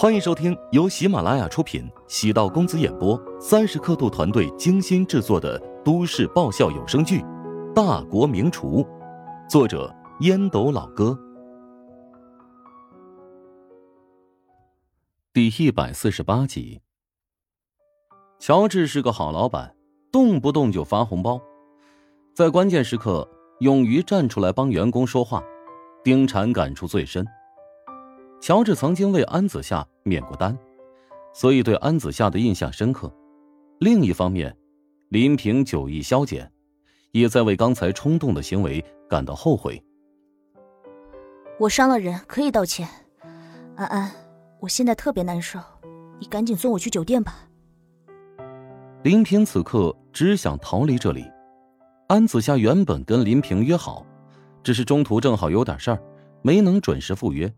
欢迎收听由喜马拉雅出品、喜道公子演播、三十刻度团队精心制作的都市爆笑有声剧《大国名厨》，作者烟斗老哥，第一百四十八集。乔治是个好老板，动不动就发红包，在关键时刻勇于站出来帮员工说话，丁婵感触最深。乔治曾经为安子夏免过单，所以对安子夏的印象深刻。另一方面，林平酒意消减，也在为刚才冲动的行为感到后悔。我伤了人，可以道歉。安安，我现在特别难受，你赶紧送我去酒店吧。林平此刻只想逃离这里。安子夏原本跟林平约好，只是中途正好有点事儿，没能准时赴约。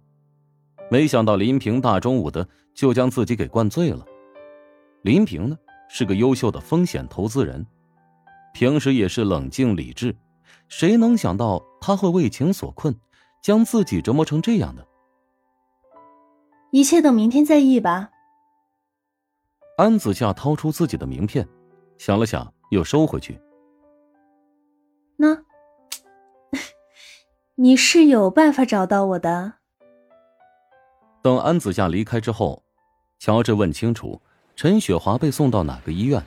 没想到林平大中午的就将自己给灌醉了。林平呢是个优秀的风险投资人，平时也是冷静理智，谁能想到他会为情所困，将自己折磨成这样的？一切等明天再议吧。安子夏掏出自己的名片，想了想，又收回去。那，你是有办法找到我的。等安子夏离开之后，乔治问清楚陈雪华被送到哪个医院，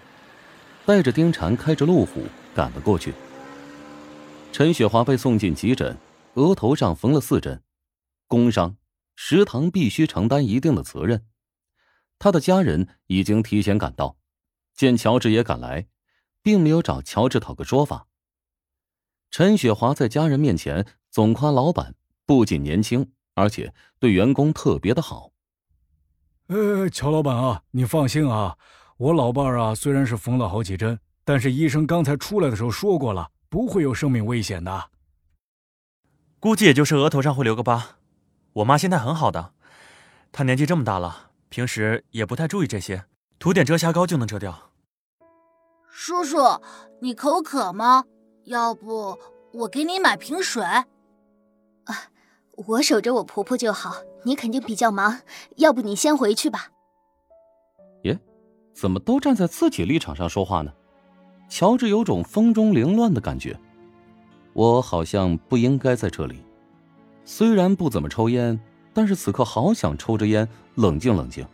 带着丁婵开着路虎赶了过去。陈雪华被送进急诊，额头上缝了四针，工伤，食堂必须承担一定的责任。他的家人已经提前赶到，见乔治也赶来，并没有找乔治讨个说法。陈雪华在家人面前总夸老板不仅年轻。而且对员工特别的好。呃，乔老板啊，你放心啊，我老伴儿啊虽然是缝了好几针，但是医生刚才出来的时候说过了，不会有生命危险的。估计也就是额头上会留个疤。我妈现在很好的，她年纪这么大了，平时也不太注意这些，涂点遮瑕膏就能遮掉。叔叔，你口渴吗？要不我给你买瓶水。啊。我守着我婆婆就好，你肯定比较忙，要不你先回去吧。耶，怎么都站在自己立场上说话呢？乔治有种风中凌乱的感觉。我好像不应该在这里。虽然不怎么抽烟，但是此刻好想抽着烟冷静冷静。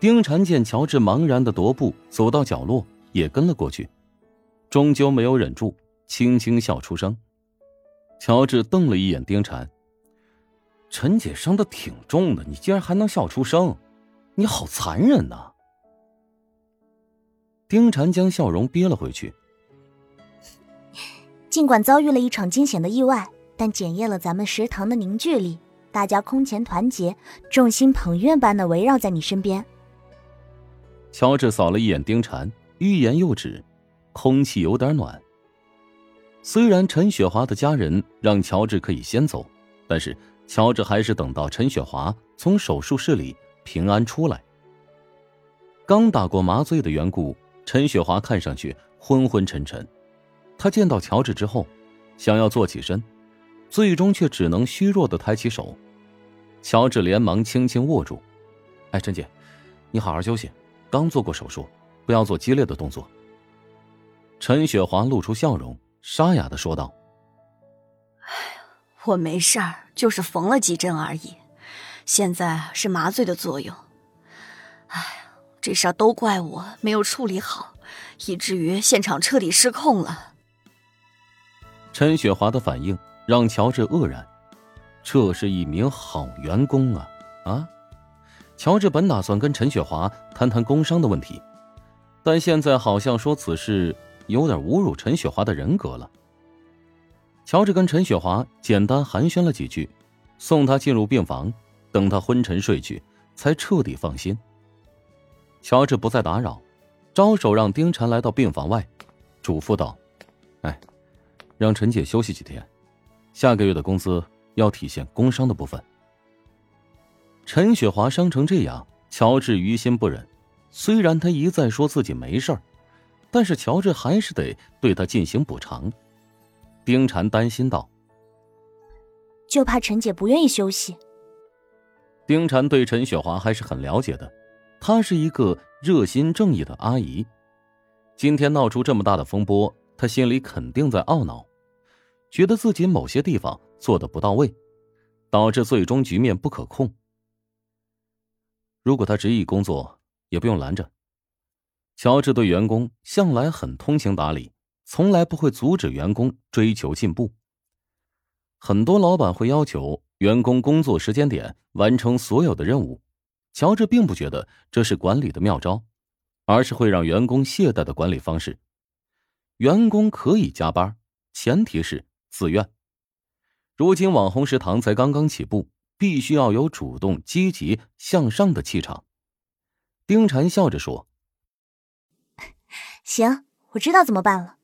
丁禅见乔治茫然的踱步走到角落，也跟了过去，终究没有忍住，轻轻笑出声。乔治瞪了一眼丁婵。陈姐伤的挺重的，你竟然还能笑出声，你好残忍呐！丁婵将笑容憋了回去。尽管遭遇了一场惊险的意外，但检验了咱们食堂的凝聚力，大家空前团结，众星捧月般的围绕在你身边。乔治扫了一眼丁婵，欲言又止，空气有点暖。虽然陈雪华的家人让乔治可以先走，但是乔治还是等到陈雪华从手术室里平安出来。刚打过麻醉的缘故，陈雪华看上去昏昏沉沉。他见到乔治之后，想要坐起身，最终却只能虚弱的抬起手。乔治连忙轻轻握住：“哎，陈姐，你好好休息，刚做过手术，不要做激烈的动作。”陈雪华露出笑容。沙哑的说道：“哎呀，我没事儿，就是缝了几针而已，现在是麻醉的作用。哎呀，这事儿都怪我没有处理好，以至于现场彻底失控了。”陈雪华的反应让乔治愕然，这是一名好员工啊！啊，乔治本打算跟陈雪华谈谈工伤的问题，但现在好像说此事。有点侮辱陈雪华的人格了。乔治跟陈雪华简单寒暄了几句，送她进入病房，等她昏沉睡去，才彻底放心。乔治不再打扰，招手让丁婵来到病房外，嘱咐道：“哎，让陈姐休息几天，下个月的工资要体现工伤的部分。”陈雪华伤成这样，乔治于心不忍。虽然他一再说自己没事儿。但是乔治还是得对他进行补偿，丁婵担心道：“就怕陈姐不愿意休息。”丁婵对陈雪华还是很了解的，她是一个热心正义的阿姨。今天闹出这么大的风波，她心里肯定在懊恼，觉得自己某些地方做的不到位，导致最终局面不可控。如果她执意工作，也不用拦着。乔治对员工向来很通情达理，从来不会阻止员工追求进步。很多老板会要求员工工作时间点完成所有的任务，乔治并不觉得这是管理的妙招，而是会让员工懈怠的管理方式。员工可以加班，前提是自愿。如今网红食堂才刚刚起步，必须要有主动、积极向上的气场。丁婵笑着说。行，我知道怎么办了。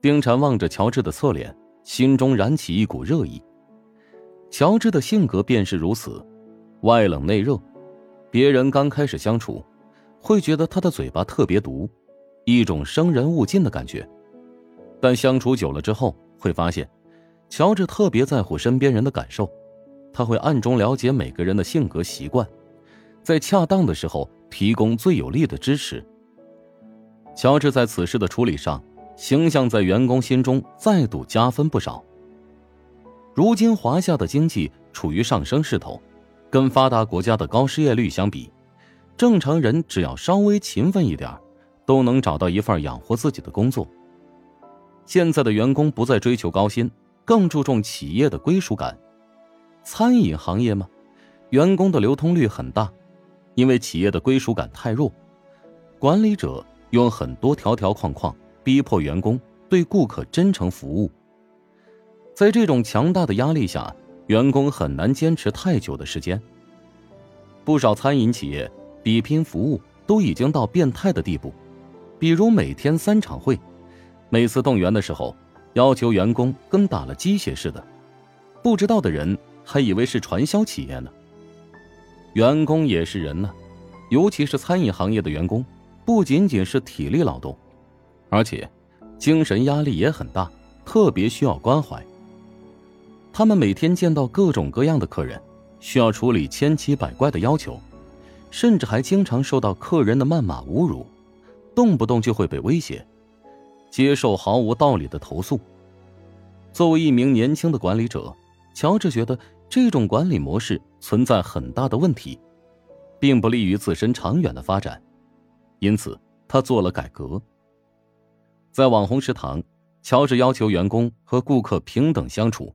丁婵望着乔治的侧脸，心中燃起一股热意。乔治的性格便是如此，外冷内热。别人刚开始相处，会觉得他的嘴巴特别毒，一种生人勿近的感觉。但相处久了之后，会发现，乔治特别在乎身边人的感受，他会暗中了解每个人的性格习惯，在恰当的时候提供最有力的支持。乔治在此事的处理上，形象在员工心中再度加分不少。如今华夏的经济处于上升势头，跟发达国家的高失业率相比，正常人只要稍微勤奋一点，都能找到一份养活自己的工作。现在的员工不再追求高薪，更注重企业的归属感。餐饮行业嘛，员工的流通率很大，因为企业的归属感太弱，管理者。用很多条条框框逼迫员工对顾客真诚服务，在这种强大的压力下，员工很难坚持太久的时间。不少餐饮企业比拼服务都已经到变态的地步，比如每天三场会，每次动员的时候要求员工跟打了鸡血似的，不知道的人还以为是传销企业呢。员工也是人呢，尤其是餐饮行业的员工。不仅仅是体力劳动，而且精神压力也很大，特别需要关怀。他们每天见到各种各样的客人，需要处理千奇百怪的要求，甚至还经常受到客人的谩骂侮辱，动不动就会被威胁，接受毫无道理的投诉。作为一名年轻的管理者，乔治觉得这种管理模式存在很大的问题，并不利于自身长远的发展。因此，他做了改革。在网红食堂，乔治要求员工和顾客平等相处，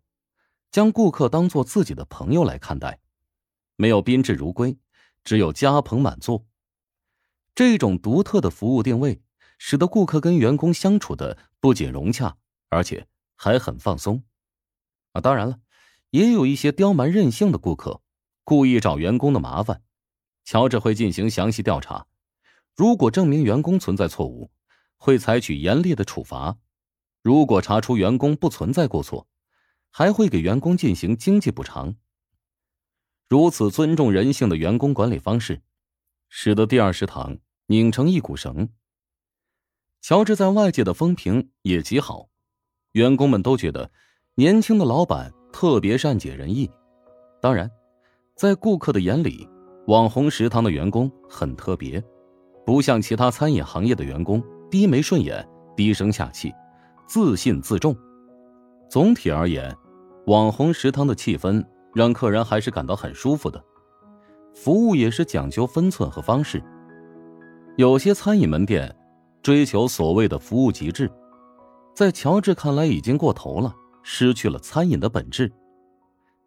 将顾客当做自己的朋友来看待，没有宾至如归，只有家朋满座。这种独特的服务定位，使得顾客跟员工相处的不仅融洽，而且还很放松。啊，当然了，也有一些刁蛮任性的顾客，故意找员工的麻烦，乔治会进行详细调查。如果证明员工存在错误，会采取严厉的处罚；如果查出员工不存在过错，还会给员工进行经济补偿。如此尊重人性的员工管理方式，使得第二食堂拧成一股绳。乔治在外界的风评也极好，员工们都觉得年轻的老板特别善解人意。当然，在顾客的眼里，网红食堂的员工很特别。不像其他餐饮行业的员工低眉顺眼、低声下气、自信自重。总体而言，网红食堂的气氛让客人还是感到很舒服的。服务也是讲究分寸和方式。有些餐饮门店追求所谓的服务极致，在乔治看来已经过头了，失去了餐饮的本质。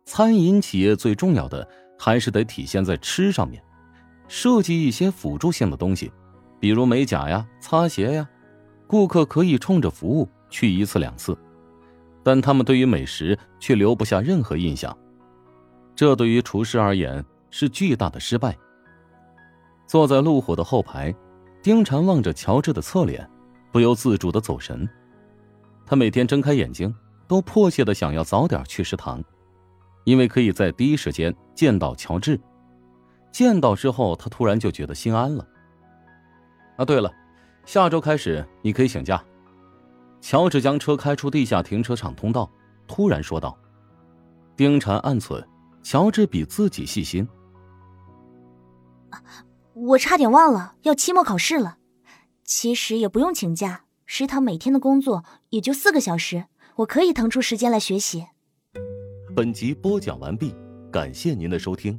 餐饮企业最重要的还是得体现在吃上面。设计一些辅助性的东西，比如美甲呀、擦鞋呀，顾客可以冲着服务去一次两次，但他们对于美食却留不下任何印象，这对于厨师而言是巨大的失败。坐在路虎的后排，丁婵望着乔治的侧脸，不由自主的走神。他每天睁开眼睛，都迫切的想要早点去食堂，因为可以在第一时间见到乔治。见到之后，他突然就觉得心安了。啊，对了，下周开始你可以请假。乔治将车开出地下停车场通道，突然说道。丁婵暗忖，乔治比自己细心。我差点忘了要期末考试了。其实也不用请假，食堂每天的工作也就四个小时，我可以腾出时间来学习。本集播讲完毕，感谢您的收听。